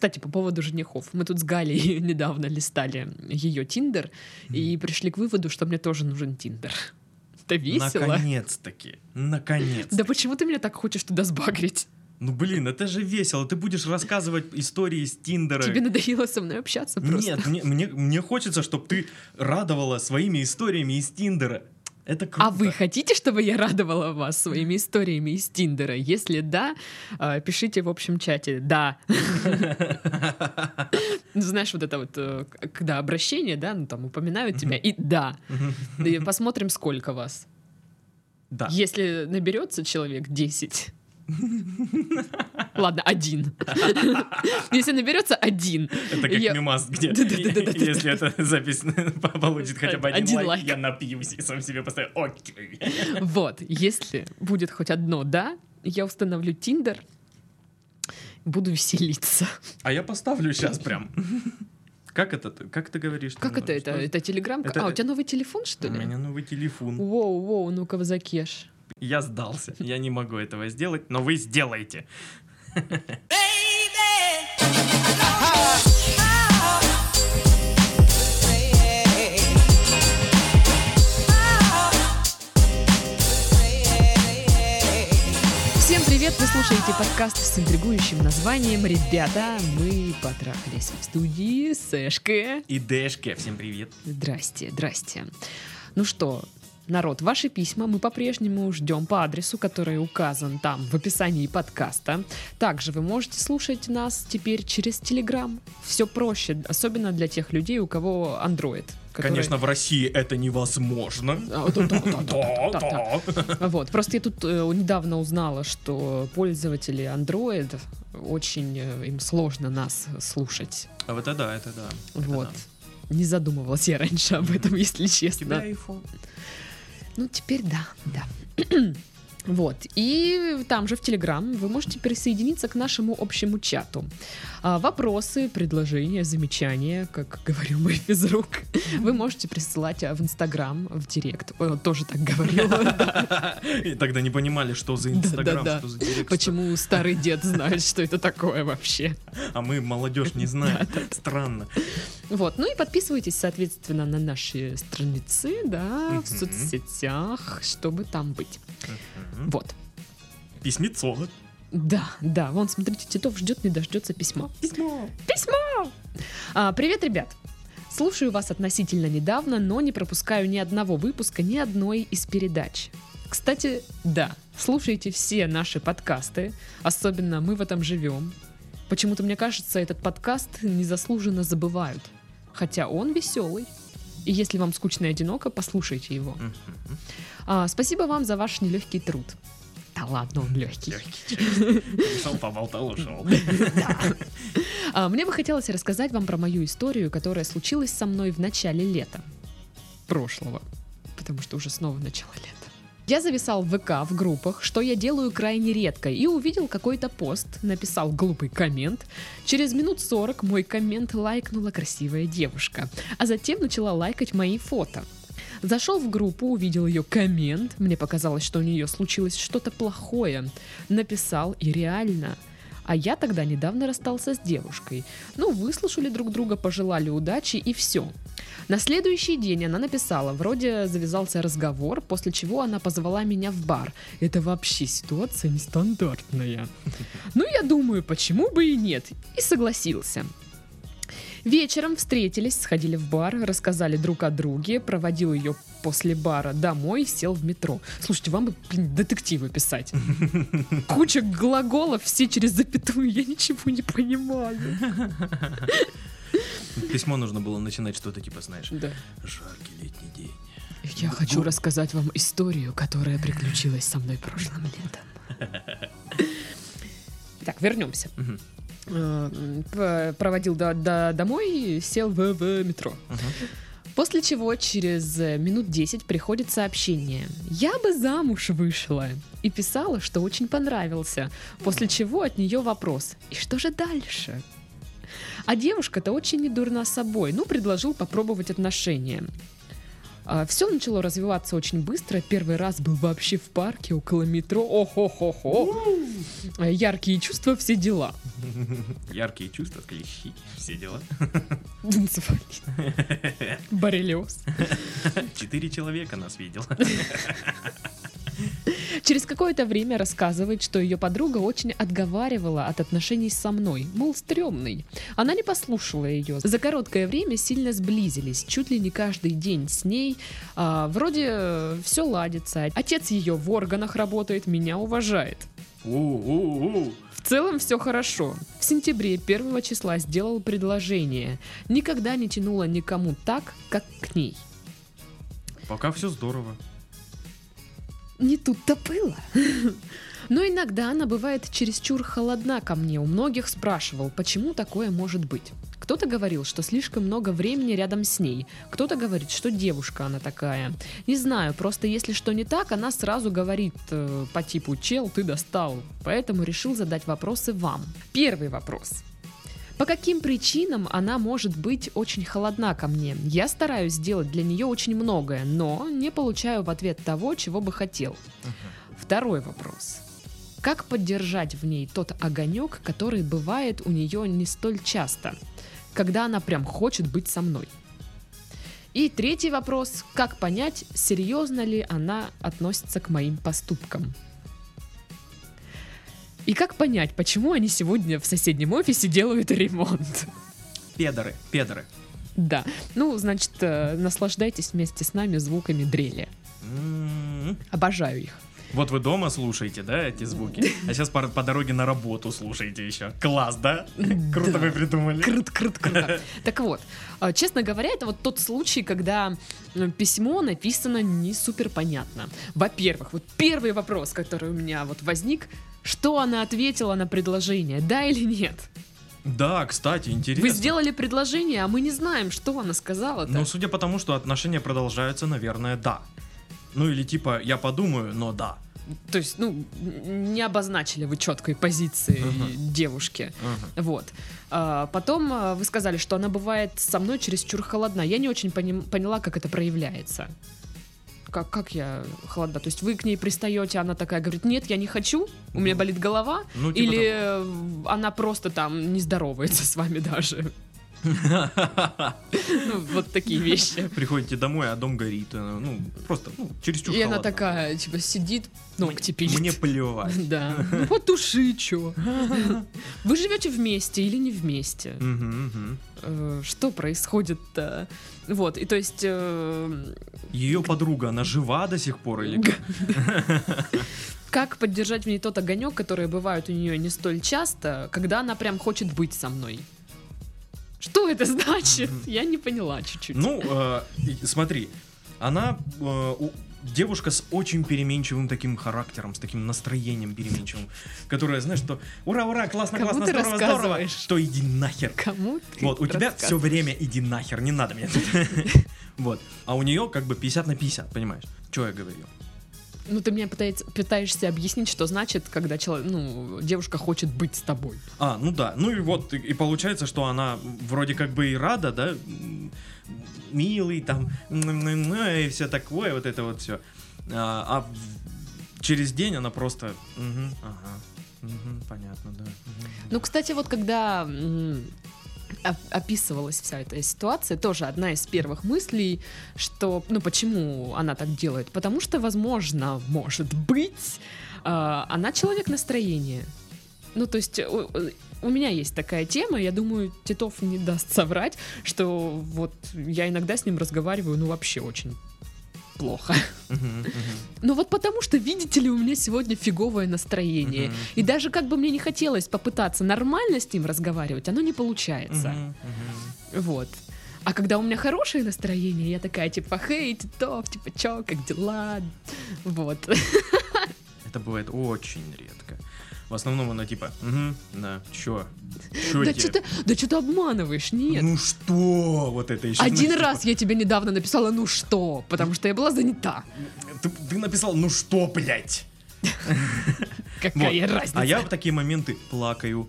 Кстати, по поводу женихов. Мы тут с Галей недавно листали ее Тиндер и пришли к выводу, что мне тоже нужен Тиндер. Это весело. Наконец-таки. Наконец. Да почему ты меня так хочешь туда сбагрить? Ну блин, это же весело. Ты будешь рассказывать истории с Тиндера. Тебе надоело со мной общаться просто. Нет, мне, мне, мне хочется, чтобы ты радовала своими историями из Тиндера. Это круто. А вы хотите, чтобы я радовала вас своими историями из Тиндера? Если да, э, пишите в общем чате «да». Ну, Знаешь, вот это вот, э, когда обращение, да, ну там упоминают тебя, и «да». Посмотрим, сколько вас. Да. Если наберется человек 10. Ладно, один. Если наберется один. Это как я- мимас, где если эта запись получит хотя бы один, Один лайк, лайк. я напьюсь и сам себе поставлю окей. Вот, если будет хоть одно «да», я установлю Тиндер, буду веселиться. А я поставлю сейчас прям. Как это? Как ты говоришь? Как это? Это, это телеграм? А, у тебя новый телефон, что У ли? меня новый телефон. Воу, воу, ну-ка, закеш. Я сдался. Я не могу этого сделать, но вы сделаете. Всем привет! Вы слушаете подкаст с интригующим названием «Ребята, мы потрахались в студии Сэшка». И Дэшке, всем привет. Здрасте, здрасте. Ну что, народ, ваши письма мы по-прежнему ждем по адресу, который указан там в описании подкаста. Также вы можете слушать нас теперь через Telegram. Все проще, особенно для тех людей, у кого Android. который- Конечно, в России это невозможно. Вот, просто я тут э, недавно узнала, что пользователи Android очень э, им сложно нас слушать. А вот это да, это да. это Вот. да. Не задумывалась я раньше об этом, если У тебя честно. iPhone. Ну, теперь да, да. Вот. И там же в Телеграм вы можете присоединиться к нашему общему чату. А, вопросы, предложения, замечания, как говорил мой физрук, вы можете присылать а, в Инстаграм, в Директ. Он тоже так говорил. И тогда не понимали, что за Инстаграм, что за Директ. Почему старый дед знает, что это такое вообще? А мы, молодежь, не знаем. Странно. Вот, ну и подписывайтесь, соответственно, на наши страницы, да, в соцсетях, чтобы там быть. Вот. Письмецо. Да, да, вон, смотрите, Титов ждет, не дождется письма. Письмо. Письмо! А, привет, ребят! Слушаю вас относительно недавно, но не пропускаю ни одного выпуска, ни одной из передач. Кстати, да, слушайте все наши подкасты, особенно «Мы в этом живем». Почему-то, мне кажется, этот подкаст незаслуженно забывают. Хотя он веселый. И если вам скучно и одиноко, послушайте его. А, спасибо вам за ваш нелегкий труд. Да ладно, он легкий. Пришел, поболтал, ушел. А, Мне бы хотелось рассказать вам про мою историю, которая случилась со мной в начале лета прошлого, потому что уже снова начало лета. Я зависал в ВК в группах, что я делаю крайне редко, и увидел какой-то пост, написал глупый коммент. Через минут 40 мой коммент лайкнула красивая девушка, а затем начала лайкать мои фото. Зашел в группу, увидел ее коммент, мне показалось, что у нее случилось что-то плохое. Написал, и реально. А я тогда недавно расстался с девушкой. Ну, выслушали друг друга, пожелали удачи и все. На следующий день она написала, вроде завязался разговор, после чего она позвала меня в бар. Это вообще ситуация нестандартная. Ну, я думаю, почему бы и нет. И согласился. Вечером встретились, сходили в бар, рассказали друг о друге, проводил ее после бара домой, сел в метро. Слушайте, вам бы, блин, детективы писать. Куча глаголов, все через запятую, я ничего не понимаю. Письмо нужно было начинать что-то типа, знаешь, Да. жаркий летний день. Я хочу рассказать вам историю, которая приключилась со мной прошлым летом. Так, вернемся. Мгм. Э, Проводил до, до- домой, сел в, в метро. Мгм. После чего через минут 10 приходит сообщение. Я бы замуж вышла. И писала, что очень понравился. После чего от нее вопрос. И что же дальше? А девушка-то очень недурна собой. Ну, предложил попробовать отношения. Все начало развиваться очень быстро. Первый раз был вообще в парке около метро. Ох-хо-хо-хо. Э, Яркие чувства, все дела. Яркие чувства, клещи, все дела. Энцефалит. Боррелиоз. Четыре человека нас видел. Через какое-то время рассказывает, что ее подруга очень отговаривала от отношений со мной, мол, стрёмный. Она не послушала ее. За короткое время сильно сблизились, чуть ли не каждый день с ней. А, вроде все ладится. Отец ее в органах работает, меня уважает. У-у-у. В целом все хорошо. В сентябре первого числа сделал предложение. Никогда не тянуло никому так, как к ней. Пока все здорово. Не тут-то было. Но иногда она бывает чересчур холодна ко мне. У многих спрашивал, почему такое может быть. Кто-то говорил, что слишком много времени рядом с ней. Кто-то говорит, что девушка она такая. Не знаю, просто если что не так, она сразу говорит э, по типу «Чел, ты достал». Поэтому решил задать вопросы вам. Первый вопрос. По каким причинам она может быть очень холодна ко мне? Я стараюсь сделать для нее очень многое, но не получаю в ответ того, чего бы хотел. Второй вопрос. Как поддержать в ней тот огонек, который бывает у нее не столь часто, когда она прям хочет быть со мной? И третий вопрос. Как понять, серьезно ли она относится к моим поступкам? И как понять, почему они сегодня в соседнем офисе делают ремонт? Педоры, педоры. Да. Ну, значит, э, наслаждайтесь вместе с нами звуками дрели. М. Обожаю их. Вот вы дома слушаете, да, эти звуки? А сейчас по, по дороге на работу слушаете еще. Класс, да? Круто вы придумали. Крут, крут, круто. Так вот, э, честно говоря, это вот тот случай, когда э, письмо написано не супер понятно. Во-первых, вот первый вопрос, который у меня вот возник, что она ответила на предложение, да или нет? Да, кстати, интересно. Вы сделали предложение, а мы не знаем, что она сказала-то. Ну, судя по тому, что отношения продолжаются, наверное, да. Ну или типа, я подумаю, но да. То есть, ну, не обозначили вы четкой позиции Ага. девушки. Ага. Вот. А, потом а, вы сказали, что она бывает со мной чересчур холодна. Я не очень поним- поняла, как это проявляется. Как, как я холодна? То есть вы к ней пристаете, она такая говорит, нет, я не хочу, у меня Ну, болит голова, Ну, типа или э, она просто там не здоровается с вами даже. Ну, вот такие вещи. Приходите домой, а дом горит. э, Ну, просто, ну, чересчур И она такая, типа, сидит, ногти пилит. Мне плевать. Да. Ну, потуши, чё. Вы живете вместе или не вместе? Э, Что происходит-то? Вот, и то есть... э, Ее подруга, она жива до сих пор или как? Как поддержать в ней тот огонек, который бывает у нее не столь часто, когда она прям хочет быть со мной? Что это значит? Я не поняла чуть-чуть. Ну, э, смотри, она э, у- девушка с очень переменчивым таким характером, с таким настроением переменчивым, которая, знаешь, что ура, ура, классно, Кому классно, здорово, здорово, что иди нахер. Кому ты Вот, у тебя все время иди нахер, не надо тут. Вот. А у нее как бы 50 на 50, понимаешь? Что я говорю? Ну, ты мне пытаешься, пытаешься объяснить, что значит, когда человек, ну, девушка хочет быть с тобой. А, ну да. Ну и вот, и, и получается, что она вроде как бы и рада, да, милый там, и все такое, вот это вот все. А, а через день она просто, «Мгм, ага, мгм, понятно, да. мгм, Ну, да». кстати, вот когда описывалась вся эта ситуация, тоже одна из первых мыслей, что, ну, почему она так делает? Потому что, возможно, может быть, а, она человек настроения. Ну, то есть у, меня есть такая тема, я думаю, Титов не даст соврать, что вот я иногда с ним разговариваю, ну, вообще очень плохо. Мгм, Ну вот потому что, видите ли, у меня сегодня фиговое настроение. И даже как бы мне не хотелось попытаться нормально с ним разговаривать, оно не получается. Вот. А когда у меня хорошее настроение, я такая, типа, хей, Титов, типа, чё, как дела? Вот. Это бывает очень редко. В основном она типа, угу, да, чё? Да тебе?» что ты, да что ты обманываешь, нет. Ну что? Вот это еще. Один раз я тебе недавно написала, ну что, потому что я была занята. Ты, ты написал, ну что, блядь? Какая Вот. разница? А я в такие моменты плакаю.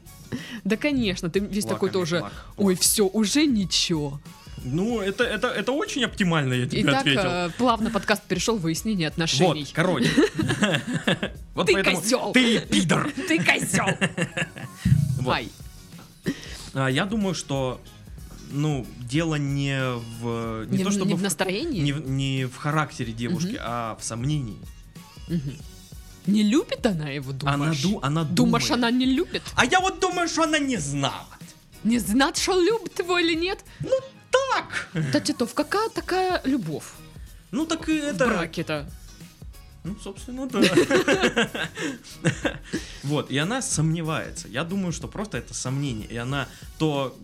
Да, конечно, ты весь такой тоже, плак. ой, все, уже ничего. Ну, это, это, это очень оптимально, я тебе Итак, ответил. э, плавно подкаст перешел в выяснение Вот, отношений. короче. Вот Ты козёл. Ты пидор. Ты козел! Вот. Ай. А, Я думаю, что, ну, дело не в... Не, Не, то в- чтобы не в настроении? Не, в- не в характере девушки, Мгм. а в сомнении. Мгм. Не любит она его, думаешь? Она, ду, она Думаешь, думает. она не любит? А я вот думаю, что она не знала. Не знает, что любит его или нет? Так. Кстати, то в какая такая любовь Ну так и в это... браке-то? Ну, собственно, да. Вот, и она сомневается. Я думаю, что просто это сомнение. И она то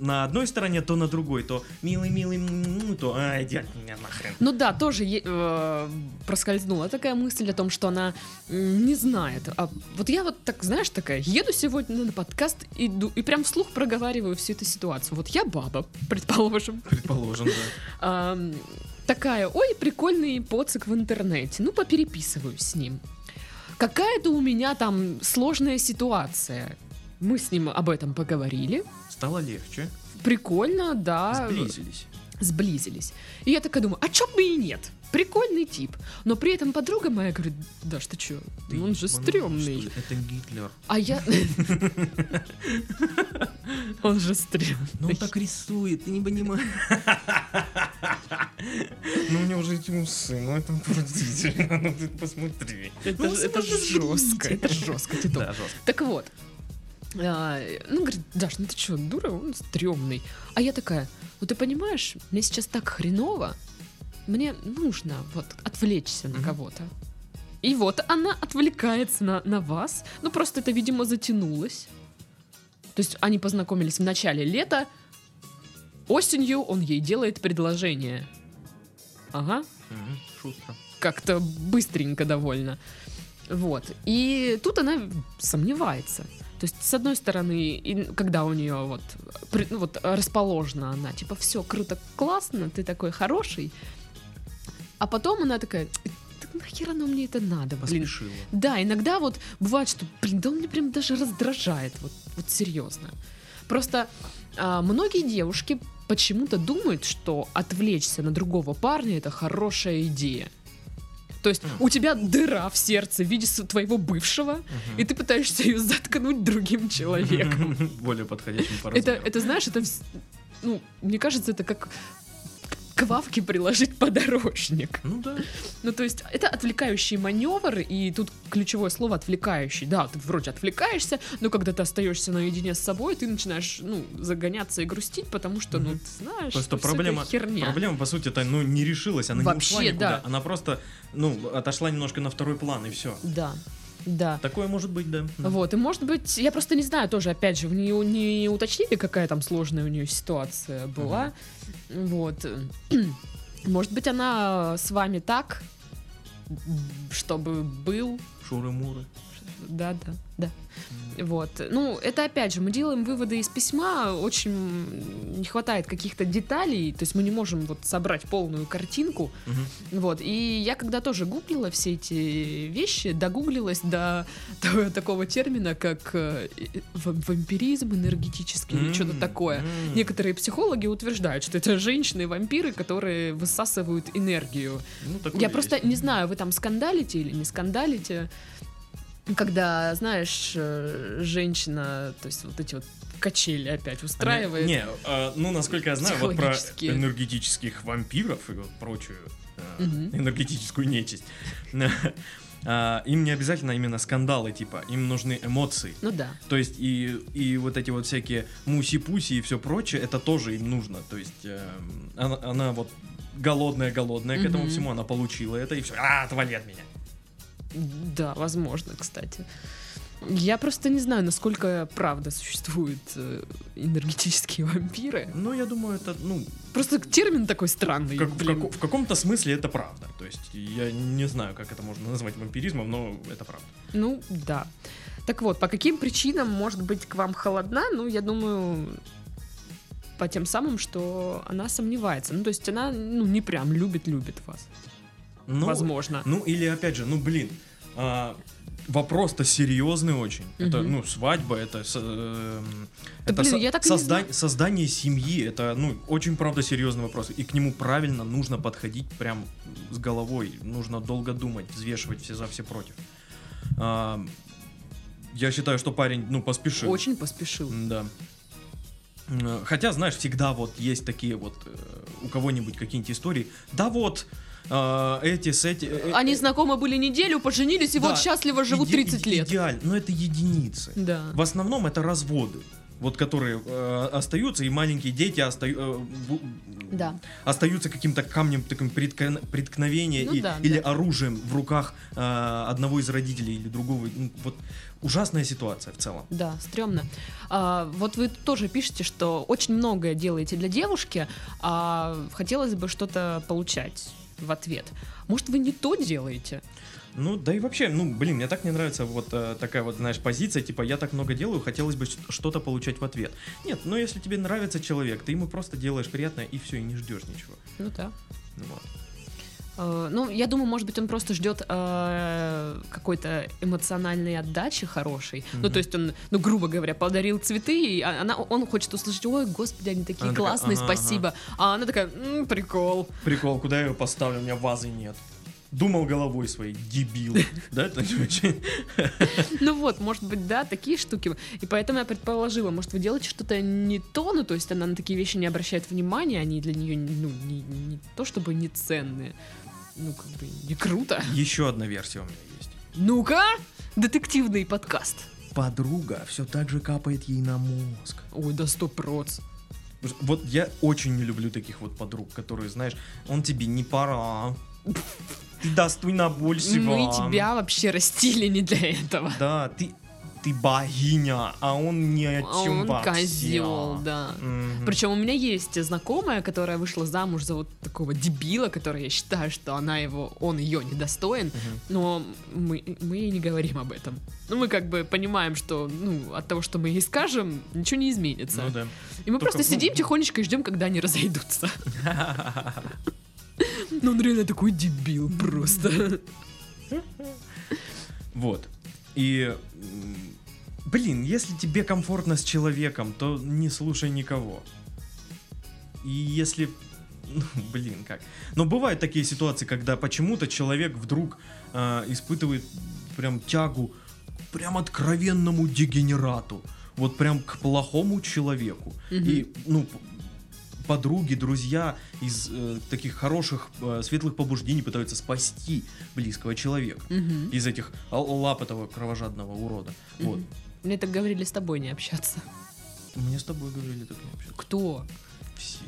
на одной стороне, то на другой, то милый, милый, м-м-м, то ай, иди от меня нахрен. Ну да, тоже э, проскользнула такая мысль о том, что она не знает. А вот я вот так, знаешь, такая, еду сегодня на подкаст иду, и прям вслух проговариваю всю эту ситуацию. Вот я баба, предположим. Предположим, да. Такая, ой, прикольный поцик в интернете. Ну, попереписываюсь с ним. Какая-то у меня там сложная ситуация. Мы с ним об этом поговорили. Стало легче. Прикольно, да. Сблизились. Сблизились. И я такая думаю, а чё бы и нет? Прикольный тип. Но при этом подруга моя говорит, да что чё, Ты он же стрёмный. Это Гитлер. А я... Он же стрёмный. Ну он так рисует, ты не понимаешь. Ну у него уже эти усы, ну это отвратительно, ну ты посмотри. Это, Ну, жестко, это жестко, Титов. Да, жестко. Так вот. а, ну, говорит, Даш, ну ты что, дура, он стрёмный. А я такая, ну ты понимаешь, мне сейчас так хреново, мне нужно вот отвлечься на кого-то. И вот она отвлекается на, на вас. Ну, просто это, видимо, затянулось. То есть они познакомились в начале лета. Осенью он ей делает предложение. Ага, Шутка. как-то быстренько довольно. Вот. И тут она сомневается. То есть, с одной стороны, и когда у нее вот, при- ну, вот расположена она, типа, все круто, классно, ты такой хороший. А потом она такая, так нахер оно мне это надо. Поспешила. Да, иногда вот бывает, что, блин, да он меня прям даже раздражает, вот, вот серьезно. Просто а, многие девушки почему-то думают, что отвлечься на другого парня это хорошая идея. То есть у тебя дыра в сердце в виде твоего бывшего, и ты пытаешься ее заткнуть другим человеком. Более подходящим по Это, это знаешь, это, ну, мне кажется, это как к Вавке приложить подорожник. Ну да. Ну, то есть, это отвлекающий маневр, и тут ключевое слово отвлекающий. Да, ты вроде отвлекаешься, но когда ты остаешься наедине с собой, ты начинаешь, ну, загоняться и грустить, потому что, ну, ты знаешь, Просто это проблема, херня. проблема, по сути, это, ну, не решилась, она Вообще, не ушла никуда. да. Она просто, ну, отошла немножко на второй план, и все. Да, да. Такое может быть, да. Вот, и может быть, я просто не знаю тоже, опять же, не, не уточнили, какая там сложная у нее ситуация была. Вот. Может быть, она с вами так, чтобы был. Шуры-муры. Да, да, да. Вот. Ну, это опять же, мы делаем выводы из письма, очень не хватает каких-то деталей, то есть мы не можем вот собрать полную картинку. Мгм. Вот. И я когда тоже гуглила все эти вещи, догуглилась до того- такого термина, как э, ва- вампиризм энергетический или что-то такое. м. Некоторые психологи утверждают, что это женщины-вампиры, которые высасывают энергию. Ну, Я есть. просто не знаю, вы там скандалите или не скандалите, когда, знаешь, э, женщина, то есть вот эти вот качели опять устраивает. Не, а, ну, насколько я знаю, вот про энергетических вампиров и вот прочую э, Мгм. энергетическую нечисть. а, Им не обязательно именно скандалы, типа, им нужны эмоции. Ну да. То есть и, и вот эти вот всякие муси-пуси и все прочее, это тоже им нужно. То есть эм, она, она вот голодная-голодная к этому всему, она получила это и все. А, отвали от меня. Да, возможно, кстати. Я просто не знаю, насколько правда существуют э, энергетические вампиры. Ну, я думаю, это, ну, Просто термин такой странный. как- в, блин. како- в каком-то смысле это правда. То есть я не знаю, как это можно назвать вампиризмом, но это правда. Ну, да. Так вот, по каким причинам может быть к вам холодна? Ну, я думаю, по тем самым, что она сомневается. Ну, то есть она, ну, не прям любит-любит вас. Ну, Возможно. Ну, или опять же, ну, блин, а, вопрос-то серьезный очень. Это, Мгм. ну, свадьба, это, эм, Да, это блин, со- я так не созда- создание семьи. Это, ну, очень, правда, серьезный вопрос. И к нему правильно нужно подходить прям с головой. Нужно долго думать, взвешивать все за, все против. А, я считаю, что парень, ну, поспешил. Очень поспешил. Да. Хотя, знаешь, всегда вот есть такие вот э, у кого-нибудь какие-нибудь истории. Да вот, э, эти с эти... э, Они э, знакомы были неделю, поженились и да, вот счастливо живут иде- 30 лет. Идеально, но это единицы. Да. В основном это разводы. Вот которые э, остаются, и маленькие дети остаю- э, в- Да. остаются каким-то камнем таким преткн- преткновения Ну и- да, или да. оружием в руках э, одного из родителей или другого. Ну, вот ужасная ситуация в целом. Да, стрёмно. А, вот вы тоже пишете, что очень многое делаете для девушки, а хотелось бы что-то получать в ответ. Может, вы не то делаете? Ну, да и вообще, ну, блин, мне так не нравится вот э, такая вот, знаешь, позиция, типа, я так много делаю, хотелось бы что-то получать в ответ. Нет, ну, если тебе нравится человек, ты ему просто делаешь приятное, и все, и не ждешь ничего. Ну да. Ну, вот. Э, Ну, я думаю, может быть, он просто ждет э, какой-то эмоциональной отдачи хорошей. Ну, Мгм. то есть он, ну, грубо говоря, подарил цветы, и а- она, он хочет услышать, ой, господи, они такие Она такая, классные, ага, спасибо. А она такая, «М, прикол. Прикол, куда я ее поставлю, у меня вазы нет. Думал головой своей, дебил. Да, это очень... Ну вот, может быть, да, такие штуки. И поэтому я предположила, может, вы делаете что-то не то, ну, то есть она на такие вещи не обращает внимания, они для нее, ну, не, не то чтобы не ценные, ну, как бы не круто. Еще одна версия у меня есть. Ну-ка, детективный подкаст. Подруга все так же капает ей на мозг. Ой, да сто проц. Вот я очень не люблю таких вот подруг, которые, знаешь, он тебе не пора. Ты достуй на больше. Мы тебя вообще растили не для этого. Да, ты, ты богиня, а он ни о А чем он вообще. козел, да. Мгм. Причем у меня есть знакомая, которая вышла замуж за вот такого дебила, который я считаю, что она его, он ее недостоин, Мгм. но мы, мы не говорим об этом. Ну, мы как бы понимаем, что ну, от того, что мы ей скажем, ничего не изменится. Ну да. И мы Только, просто сидим тихонечко и ждем, когда они разойдутся. Ну, он реально такой дебил просто. Вот. И, блин, если тебе комфортно с человеком, то не слушай никого. И если, ну, блин, как. Но бывают такие ситуации, когда почему-то человек вдруг а, испытывает прям тягу прям откровенному дегенерату. Вот прям к плохому человеку. И, ну, подруги, друзья из э, таких хороших, э, светлых побуждений пытаются спасти близкого человека Мгм. из этих лап этого кровожадного урода. Вот. Мне так говорили с тобой не общаться. Мне с тобой говорили так не общаться. Кто? Все.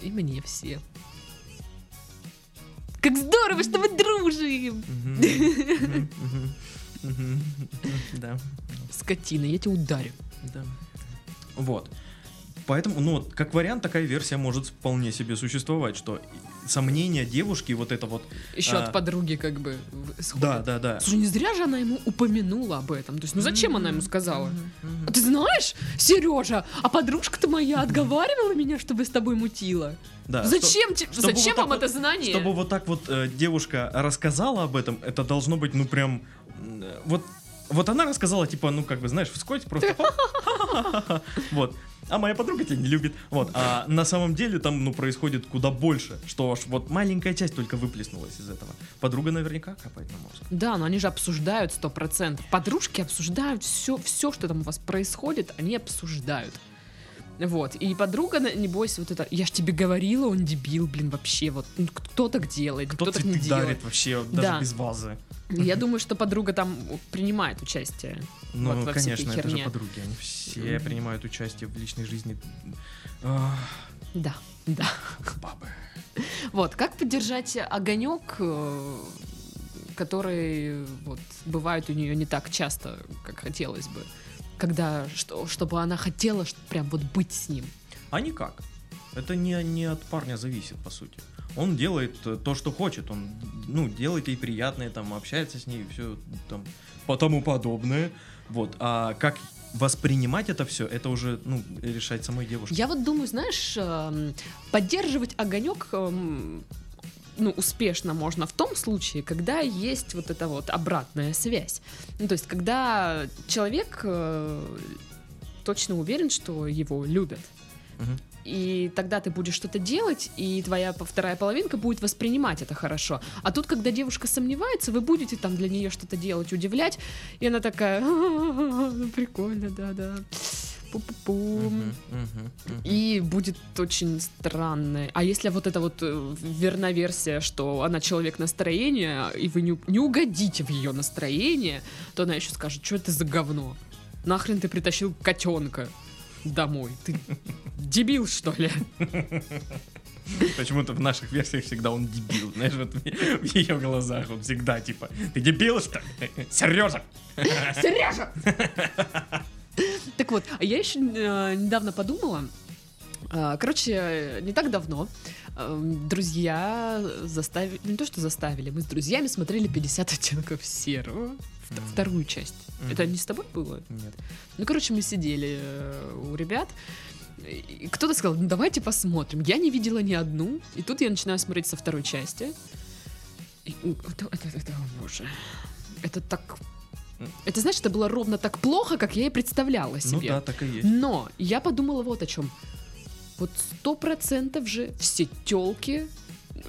И мне все. Как здорово, что мы дружим! Да. Скотина, я тебя ударю. Да. Вот. Поэтому, ну, как вариант, такая версия может вполне себе существовать, что сомнения девушки, вот это вот... Еще А. от подруги как бы исходит. Да, да, да. Слушай, не зря же она ему упомянула об этом. То есть, ну зачем она ему сказала? Мгм. А ты знаешь, Сережа, а подружка-то моя отговаривала меня, чтобы с тобой мутила. Да, зачем те- чтобы зачем вот вам вот- это знание? Чтобы вот так вот э, девушка рассказала об этом, это должно быть, ну прям, э, вот, вот она рассказала, типа, ну как бы, знаешь, вскользь просто, вот. А моя подруга тебя не любит, вот. А на самом деле там, ну, происходит куда больше, что аж вот маленькая часть только выплеснулась из этого. Подруга наверняка капает на мозг. Да, но они же обсуждают сто процентов. Подружки обсуждают все, все, что там у вас происходит, они обсуждают. Вот, и подруга, на- небось, вот это, я ж тебе говорила, он дебил, блин, вообще, вот, ну, кто так делает, кто, Кто так не делает. дарит вообще, даже Да. без вазы. Я думаю, что подруга там принимает участие. Ну, Вот во конечно, это же херне. подруги, они все Мгм. принимают участие в личной жизни Ах, Да, да. бабы. Вот, как поддержать огонек, э, который вот бывает у нее не так часто, как хотелось бы, когда что, чтобы она хотела прям вот быть с ним. А никак. Это не, не от парня зависит, по сути. Он делает э, то, что хочет. Он, ну, делает ей приятное, там, общается с ней, все там, по тому подобное. Вот. А как воспринимать это все, это уже, ну, решать самой девушке. Я вот думаю, знаешь, эм, поддерживать огонек эм, ну, успешно можно в том случае, когда есть вот эта вот обратная связь. Ну, то есть, когда человек э, точно уверен, что его любят. Мгм. И тогда ты будешь что-то делать, и твоя вторая половинка будет воспринимать это хорошо. А тут, когда девушка сомневается, вы будете там для нее что-то делать, удивлять, и она такая, прикольно, да-да, мгм. И будет очень странно. А если вот эта вот э, верна версия, что она человек настроения, и вы не, не угодите в ее настроение, то она еще скажет, что это за говно? Нахрен ты притащил котенка домой? Ты дебил, что ли? Почему-то в наших версиях всегда он дебил. Знаешь, вот в ее глазах он всегда типа, ты дебил, что ли? Сережа! Сережа! Так вот, а я еще э, недавно подумала, э, короче, не так давно э, друзья заставили, ну, не то что заставили, мы с друзьями смотрели 50 оттенков серого, Мгм. вторую часть. Мгм. Это не с тобой было? Нет. Ну, короче, мы сидели э, у ребят, и кто-то сказал, ну давайте посмотрим. Я не видела ни одну, и тут я начинаю смотреть со второй части. И, это, это- это, о боже, это так... Это, знаешь, это было ровно так плохо, как я и представляла Ну себе. да, так и есть. Но я подумала вот о чем. Вот сто процентов же все телки,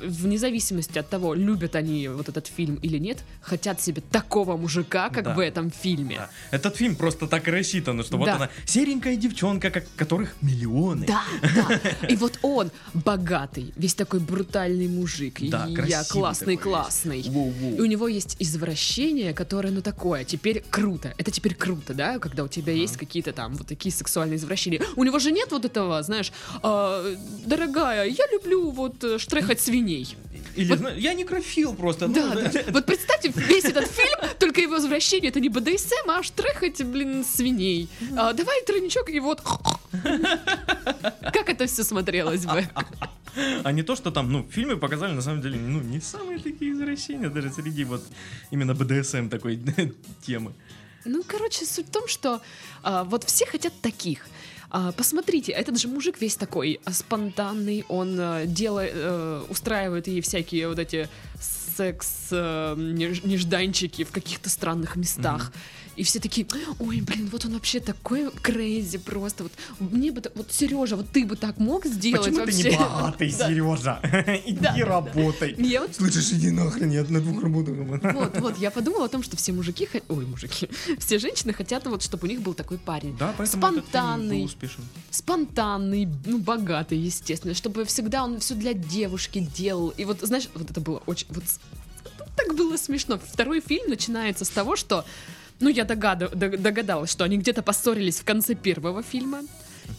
вне зависимости от того, любят они вот этот фильм или нет, хотят себе такого мужика, как Да. в этом фильме. Да. Этот фильм просто так и рассчитан, что вот Да. она серенькая девчонка, как, которых миллионы. Да, да. И вот он богатый, весь такой брутальный мужик. Да, и я классный, классный. Воу-воу. И у него есть извращение, которое, ну, такое, теперь круто. Это теперь круто, да, когда у тебя есть какие-то там вот такие сексуальные извращения. У него же нет вот этого, знаешь, «А, дорогая, я люблю вот э, штрехать свиней. Или, Вот- знаешь, я некрофил просто. ну, Да, да. Вот представьте, весь этот фильм, только его извращение, это не БДСМ, а штрехать, блин, свиней. А, давай тройничок, и вот... Как это все смотрелось бы? А не то, что там, ну, фильмы показали, на самом деле, ну, не самые такие извращения даже среди вот именно БДСМ такой темы. Ну, короче, суть в том, что а, вот все хотят таких. А, посмотрите, этот же мужик весь такой а, спонтанный, он а, делает, э, устраивает ей всякие вот эти секс э, в каких-то странных местах. И все такие, ой, блин, вот он вообще такой крейзи просто. Вот мне бы, вот Сережа, вот ты бы так мог сделать Почему вообще? ты не богатый. Сережа? Иди работай. Слышишь, иди нахрен, я на двух работах. Вот, вот, я подумала о том, что все мужики, ой, мужики, все женщины хотят вот, чтобы у них был такой парень. Да, поэтому Спонтанный. успешен. спонтанный, ну, богатый, естественно, чтобы всегда он все для девушки делал. И вот, знаешь, вот это было очень... Вот, так было смешно. Второй фильм начинается с того, что... Ну, я догад- дог- догадалась, что они где-то поссорились в конце первого фильма.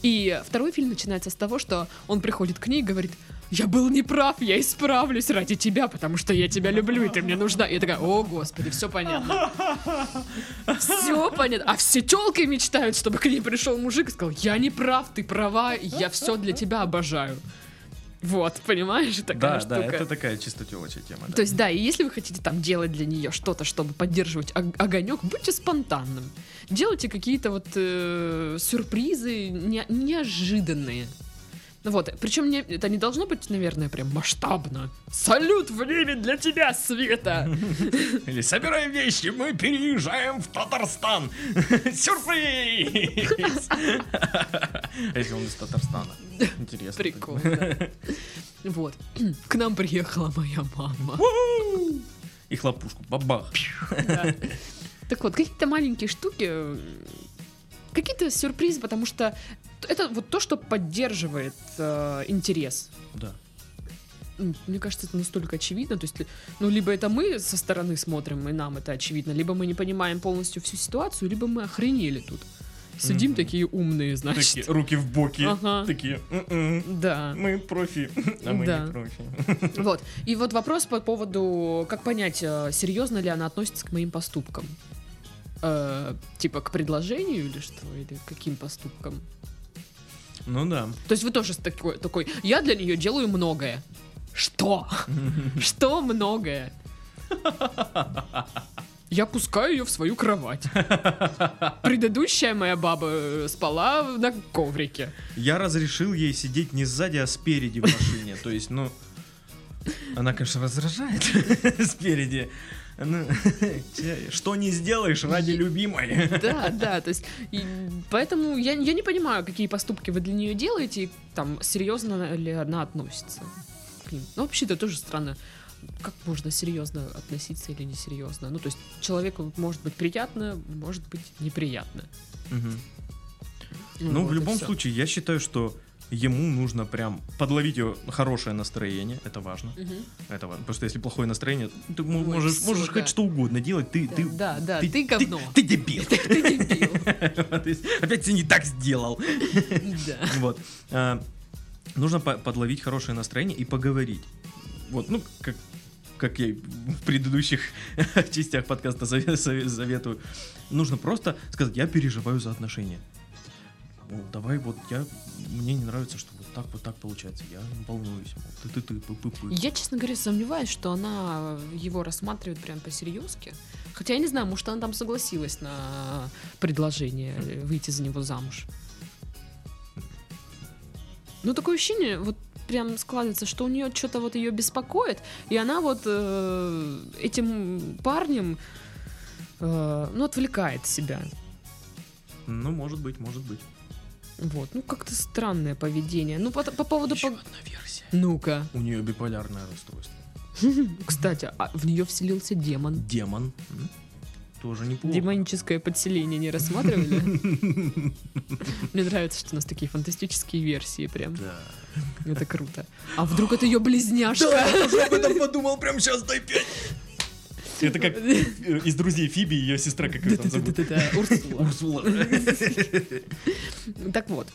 И второй фильм начинается с того, что он приходит к ней и говорит, я был неправ, я исправлюсь ради тебя, потому что я тебя люблю, и ты мне нужна. И я такая, о, господи, все понятно. Все понятно. А все телки мечтают, чтобы к ней пришел мужик и сказал, я не прав, ты права, я все для тебя обожаю. Вот, понимаешь, такая Да, штука. да, это такая чисто телочья тема. да. То есть, да, и если вы хотите там делать для нее что-то, чтобы поддерживать ог- огонек, будьте спонтанным. Делайте какие-то вот э, сюрпризы не- неожиданные. Ну Вот, причем не- это не должно быть, наверное, прям масштабно. Салют в небе для тебя, Света! Или собираем вещи, мы переезжаем в Татарстан. Сюрприз! А если он из Татарстана? Интересно. Прикол, да. Вот. К нам приехала моя мама. И хлопушку. Бабах. Так вот, какие-то маленькие штуки, э, какие-то сюрпризы, потому что это вот то, что поддерживает э, интерес. Да. Мне кажется, это настолько очевидно. То есть, ну, либо это мы со стороны смотрим, и нам это очевидно, либо мы не понимаем полностью всю ситуацию, либо мы охренели тут. Сидим Мгм. такие умные, Такие значит. руки в боки. Ага. Такие. «М-м, Да. Мы профи, а мы Да. не профи. Вот. И вот вопрос по поводу, как понять, э, серьезно ли она относится к моим поступкам. Э, типа к предложению или что? Или к каким поступкам? Ну да. То есть вы тоже такой, такой, я для нее делаю многое. Что? Что многое? Я пускаю ее в свою кровать. Предыдущая моя баба э, спала на коврике. Я разрешил ей сидеть не сзади, а спереди в машине. То есть, ну, Она, конечно, возражает спереди. Ну, Что не сделаешь ради любимой? Да, да, то есть, поэтому я, не понимаю, какие поступки вы для нее делаете, и там, серьезно ли она относится к ним. Ну, вообще-то тоже странно, как можно серьезно относиться или несерьезно. Ну, то есть, человеку может быть приятно, может быть неприятно. Мгм. Ну, вот в любом случае, я считаю, что ему нужно прям подловить ее хорошее настроение. Это важно. Мгм. Это важно. Потому что если плохое настроение, ты Ой, можешь, можешь хоть что угодно делать. Ты, Да, ты, да, да, ты говно. Ты, дебил. Ты дебил. То есть, Опять ты не так сделал. Да. Вот. А, Нужно по- подловить хорошее настроение и поговорить. Вот, ну, как как я в предыдущих частях подкаста сове- сове- советую, нужно просто сказать, я переживаю за отношения. Ну, давай вот я, мне не нравится, что вот так вот так получается, я волнуюсь, мол, ты-ты-ты, пы-пы-пы. Я, честно говоря, сомневаюсь, что она его рассматривает прям по-серьезки. Хотя я не знаю, может, она там согласилась на предложение выйти за него замуж. Ну, такое ощущение, вот прям складывается, что у нее что-то вот ее беспокоит, и она вот э, этим парнем, э, ну, отвлекает себя. Ну, может быть, может быть. Вот, ну, как-то странное поведение. Ну, по, по поводу... Еще по- одна версия. Ну-ка. У нее биполярное расстройство. Кстати, а в нее вселился демон. Демон. Тоже неплохо. Демоническое подселение не рассматривали? Мне нравится, что у нас такие фантастические версии прям. Да. Это круто. А вдруг это ее близняшка? я тоже об этом подумал прямо сейчас, дай пять. Это как из друзей Фиби, ее сестра, как ее там зовут? Урсула. Урсула. Так вот.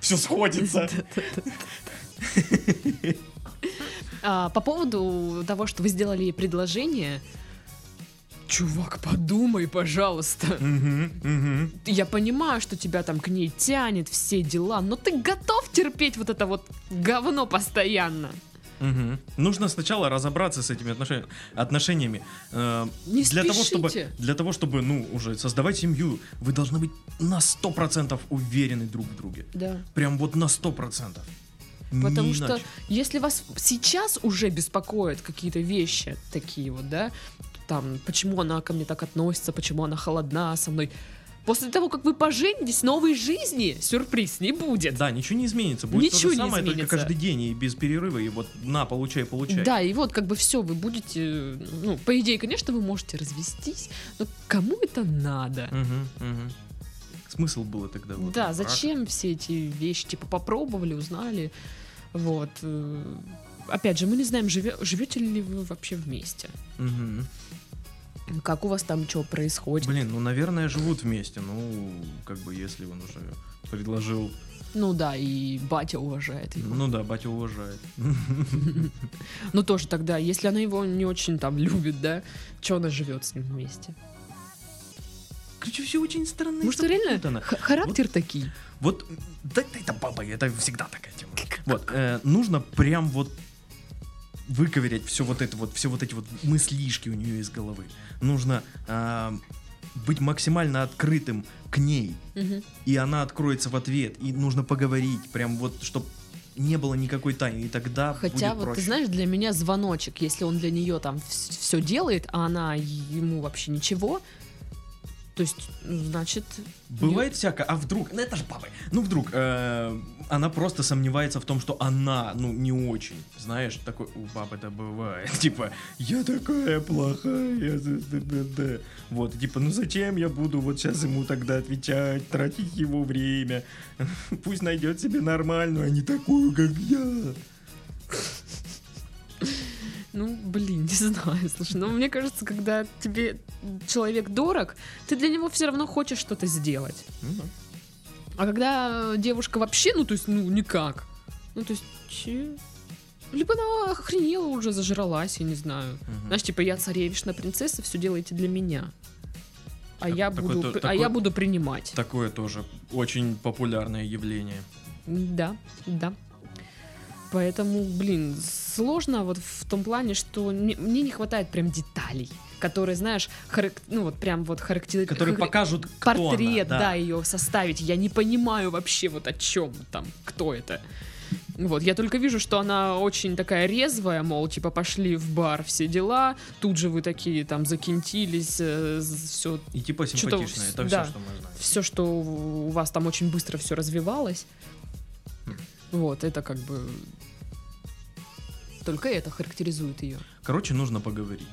Все сходится. а, По поводу того, что вы сделали ей предложение, Чувак, подумай, пожалуйста. Мгм, мгм. Я понимаю, что тебя там к ней тянет, все дела, но ты готов терпеть вот это вот говно постоянно? Мгм. Нужно сначала разобраться с этими отношениями. отношениями. Э, Не для того, чтобы, спешите. для того, чтобы, ну, уже создавать семью, вы должны быть на 100% уверены друг в друге. Да. Прям вот на 100%. Потому Не что иначе. если вас сейчас уже беспокоят какие-то вещи такие вот, да, там, почему она ко мне так относится, почему она холодна со мной, после того, как вы поженитесь, новой жизни сюрприз не будет. Да, ничего не изменится. Будет Ничего то же не самое, изменится. только каждый день и без перерыва. И вот на, получай, получай. Да, и вот как бы все, вы будете, ну, по идее, конечно, вы можете развестись, но кому это надо? Мгм, мгм. Смысл было тогда. вот Да, брак. зачем все эти вещи? Типа попробовали, узнали. Вот. э, Опять же, мы не знаем, живе- живете ли вы вообще вместе. Мгм. Как у вас там что происходит? Блин, ну, наверное, живут вместе. Ну, как бы, если он уже предложил. Ну да, и батя уважает его. Ну да, батя уважает. Ну тоже тогда, если она его не очень там любит, да, что она живет с ним вместе? Короче, все очень странно. Может, реально запутанно. х- характер такий? Вот, да, да, это баба, это всегда такая тема. Вот, э, нужно прям вот выковырять все вот это вот, все вот эти вот мыслишки у нее из головы. Нужно а, быть максимально открытым к ней, Мгм. и она откроется в ответ, и нужно поговорить, прям вот, чтобы не было никакой тайны, и тогда Хотя вот проще. ты знаешь, для меня звоночек, если он для нее там все делает, а она ему вообще ничего, то есть, ну, значит... Бывает всякое, а вдруг, ну это же бабы, ну вдруг э, она просто сомневается в том, что она, ну, не очень, знаешь, такой, у баб это бывает, типа, я такая плохая, да-да-да-да». вот, типа, ну зачем я буду вот сейчас ему тогда отвечать, тратить его время, пусть найдет себе нормальную, а не такую, как я. Ну, блин, не знаю, слушай, но мне кажется, когда тебе человек дорог, ты для него все равно хочешь что-то сделать. Ну. А когда девушка вообще, ну, то есть, ну, никак. Ну, то есть, че? Либо она охренела уже, зажралась, я не знаю. Знаешь, типа, я царевишна принцесса, все делаете для меня. А, Так- я, такой буду, то- а такой- я буду принимать. Такое тоже очень популярное явление. Да, да. Поэтому, блин, сложно вот в том плане, что не- мне не хватает прям деталей, которые, знаешь, харак- ну вот прям вот характер... Которые хар- покажут, портрет, она, да, ее составить. Я не понимаю вообще вот о чем там, кто это. Вот, я только вижу, что она очень такая резвая, мол, типа пошли в бар, все дела, тут же вы такие там закинтились, все, И типа симпатичная, это да. все, что мы знаем. все, что у вас там очень быстро все развивалось. Хм. Вот, это как бы только это характеризует ее. Короче, нужно поговорить.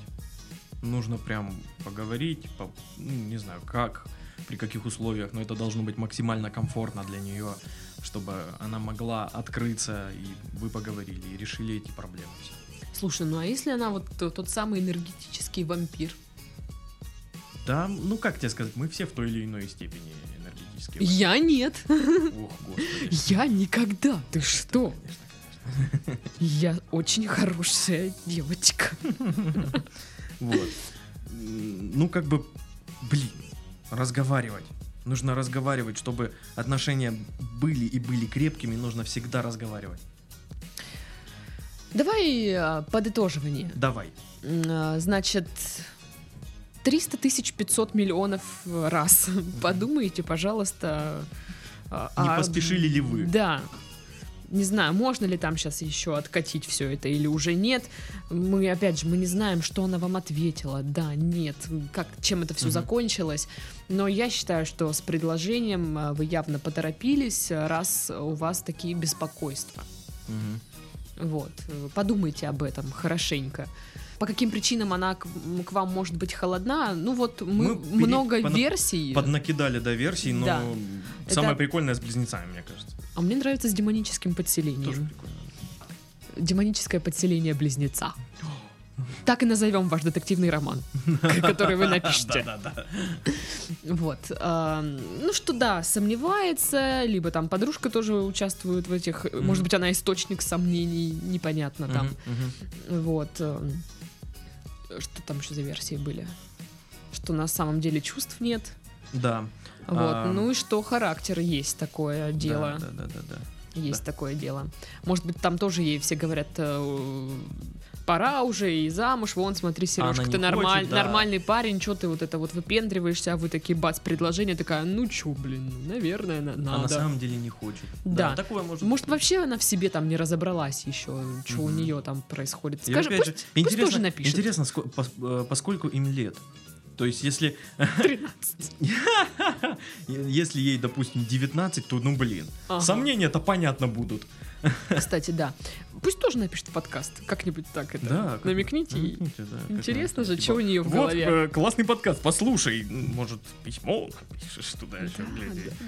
Нужно прям поговорить, по- ну, не знаю, как, при каких условиях, но это должно быть максимально комфортно для нее, чтобы она могла открыться, и вы поговорили, и решили эти проблемы. Слушай, ну а если она вот тот самый энергетический вампир? Да, ну как тебе сказать, мы все в той или иной степени энергетически. Я нет. Ох, господи. Я никогда. Ты что? Конечно. Я очень хорошая девочка. Вот. Ну, как бы, блин, разговаривать. Нужно разговаривать, чтобы отношения были и были крепкими, нужно всегда разговаривать. Давай а, подытоживание. Давай. А, Значит, 300 тысяч 500 миллионов раз. Подумайте, пожалуйста. а, Не а, поспешили ли вы? Да. Не знаю, можно ли там сейчас еще откатить все это или уже нет. Мы, опять же, мы не знаем, что она вам ответила. Да, нет, как, чем это все Мгм. закончилось. Но я считаю, что с предложением а, вы явно поторопились, раз у вас такие беспокойства. Мгм. Вот, э, подумайте об этом хорошенько. По каким причинам она к, к вам может быть холодна? Ну вот мы, Мы пере- много пона- версий. Поднакидали до версий, но Да. самое Это- прикольное с близнецами, мне кажется. А мне нравится с демоническим подселением. Демоническое подселение близнеца. Так и назовем ваш детективный роман, который вы напишете. Вот. Ну что да, сомневается, либо там подружка тоже участвует в этих. Может быть, она источник сомнений, непонятно там. Вот. Что там еще за версии были? Что на самом деле чувств нет. Да. Вот. А. Ну и что характер есть такое дело. Да, да, да, да, да. Есть да. такое дело. Может быть, там тоже ей все говорят, э, пора уже и замуж, вон, смотри, Сережка, ты нормаль- хочет, да. нормальный парень, что ты вот это вот выпендриваешься, а вы такие, бац, предложение, такая, ну чё, блин, наверное, на- А на надо. самом деле не хочет. Да. такое может Может, вообще она в себе там не разобралась еще, что у Мгм. нее там происходит. Скажи, пусть, же, пусть интересно, тоже напишет. Интересно, э, поскольку им лет. То есть, если, 13. если ей, допустим, 19, то, ну, блин, Ага. сомнения-то понятно будут. Кстати, да. Пусть тоже напишет подкаст. Как-нибудь так это. Да, Намекните ей. да, Интересно же, что у нее в Вот, голове. э, классный подкаст, послушай. Может, письмо напишешь туда еще, Да,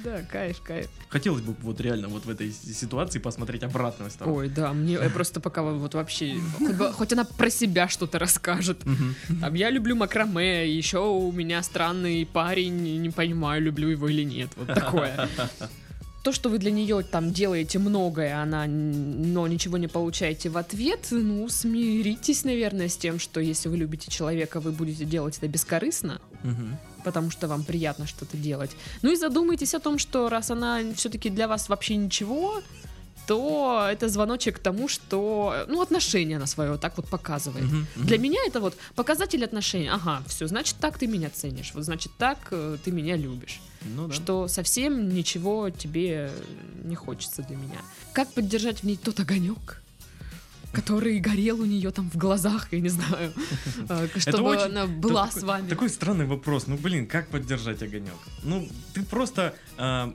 да, да, кайф, кайф. Хотелось бы вот реально вот в этой ситуации посмотреть обратную сторону. Ой, да, мне просто пока вот вообще, хоть, она про себя что-то расскажет. Там, я люблю макраме, еще у меня странный парень, не понимаю, люблю его или нет, вот такое. То, что вы для нее там делаете многое, она, но ничего не получаете в ответ, ну, смиритесь, наверное, с тем, что если вы любите человека, вы будете делать это бескорыстно, Мгм. потому что вам приятно что-то делать. Ну и задумайтесь о том, что раз она все-таки для вас вообще ничего, то это звоночек к тому, что, ну, отношение на свое вот так вот показывает. Мгм. Мгм. Для меня это вот показатель отношений. Ага, все, значит, так ты меня ценишь. Вот значит, так э, ты меня любишь. Ну да. Что совсем ничего тебе не хочется для меня. Как поддержать в ней тот огонек? который горел у нее там в глазах, я не знаю, э, чтобы очень- она была такой, с вами. Такой странный вопрос. Ну, блин, как поддержать огонек? Ну, ты просто а,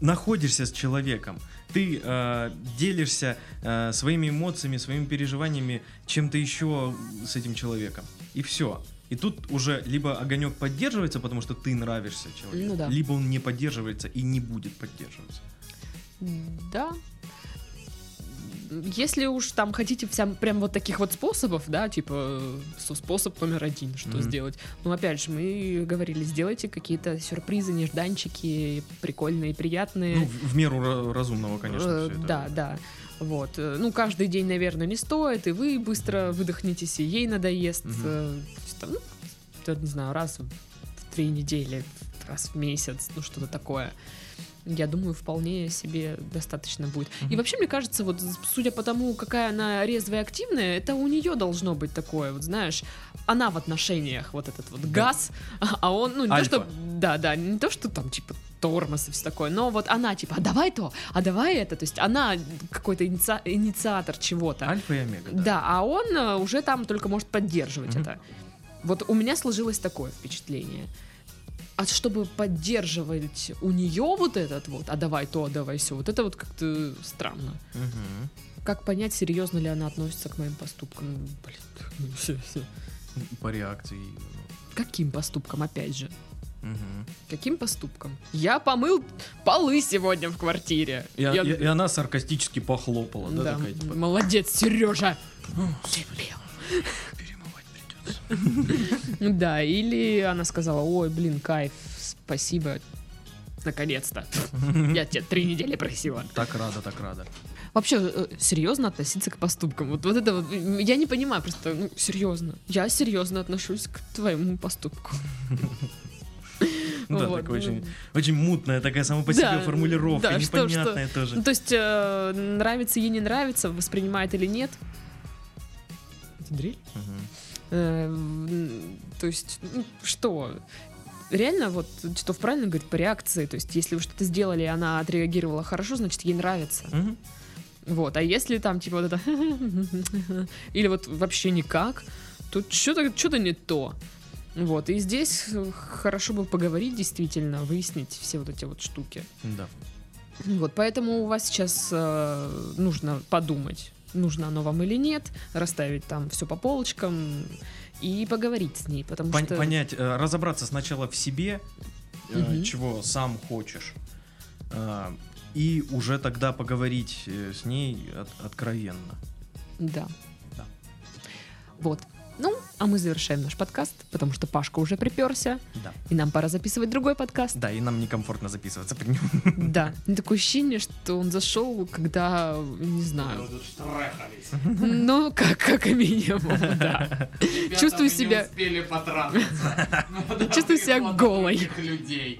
находишься с человеком. Ты а, делишься а, своими эмоциями, своими переживаниями чем-то еще с этим человеком. И все. И тут уже либо огонек поддерживается, потому что ты нравишься человеку, Ну да. либо он не поддерживается и не будет поддерживаться. Да. Если уж там хотите вся, прям вот таких вот способов, да, типа э, со- способ номер один, что Мгм. сделать. Ну, опять же, мы говорили, сделайте какие-то сюрпризы, нежданчики, прикольные, приятные. Ну, в, в меру ра- разумного, конечно. Э. Да, да. Вот. э, Ну, каждый день, наверное, не стоит, и вы быстро выдохнетесь, и ей надоест. Есть там, ну, не знаю, раз в три недели, раз в месяц, ну, что-то такое. Я думаю, вполне себе достаточно будет. И Мгм. вообще, мне кажется, вот судя по тому, какая она резвая и активная, это у нее должно быть такое, вот знаешь, она в отношениях, вот этот вот газ, а он, ну, не Альфа. то, что, да, да, не то, что там, типа, тормоз и все такое. Но вот она типа, а давай то, а давай это. То есть она какой-то инициа- инициатор чего-то. Альфа и омега. Да. Да, а он э, уже там только может поддерживать Мгм. это. Вот у меня сложилось такое впечатление. А чтобы поддерживать у нее вот этот вот, а давай то, а давай все, вот это вот как-то странно. Мгм. Как понять, серьезно ли она относится к моим поступкам? Блин, всё, всё. По реакции. Каким поступкам, опять же? Мгм. Каким поступком? Я помыл полы сегодня в квартире. И, Я- и- и она саркастически похлопала, да, Да, такая, типа, молодец, Сережа. перемывать придется. Да, или она сказала, ой, блин, кайф, спасибо, наконец-то. Я тебя три недели просила. Так рада, так рада. Вообще, э, серьезно относиться к поступкам. Вот, вот это вот, я не понимаю, просто, ну, серьезно. Я серьезно отношусь к твоему поступку. Да, Вот, так ну, очень, очень мутная такая сама по себе Да, формулировка, да, что- непонятная Ну, тоже. то есть, э, нравится ей не нравится, воспринимает или нет. Это дрель? Мгм. Э, м, То есть, ну, что? Реально, вот Титов правильно говорит по реакции. То есть, если вы что-то сделали, и она отреагировала хорошо, значит, ей нравится. Вот. А если там, типа, вот это или вот вообще никак, тут что-то что не то. Вот. И здесь хорошо бы поговорить, действительно, выяснить все вот эти вот штуки. Да. Вот, поэтому у вас сейчас э, нужно подумать, нужно оно вам или нет, расставить там все по полочкам и поговорить с ней, потому Пон- что... Понять, э, разобраться сначала в себе, Мгм. чего сам хочешь, э, и уже тогда поговорить с ней от- откровенно. Да. Да. Вот. Ну, а мы завершаем наш подкаст, потому что Пашка уже приперся, Да. и нам пора записывать другой подкаст. Да, и нам некомфортно записываться при нем. Да. Такое ощущение, что он зашел, когда, не знаю, ну, как, как минимум, да. Ребята, Чувствую себя- успели потрахаться. Ну, Чувствую себя голой. людей.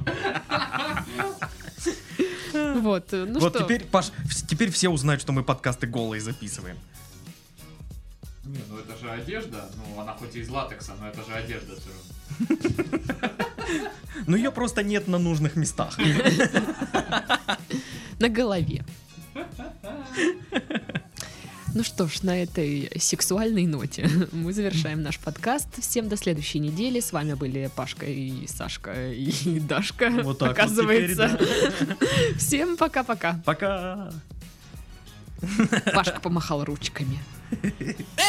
Вот, ну вот что, теперь, Паш, теперь все узнают, что мы подкасты голые записываем. Не, ну это же одежда. Ну, она хоть и из латекса, но это же одежда все равно. Но ее просто нет на нужных местах. на голове. Ну что ж, на этой сексуальной ноте мы завершаем наш подкаст. Всем до следующей недели. С вами были Пашка и Сашка и Дашка. Вот так вот оказывается. теперь, Всем пока-пока. Пока! Пашка помахал ручками. baby.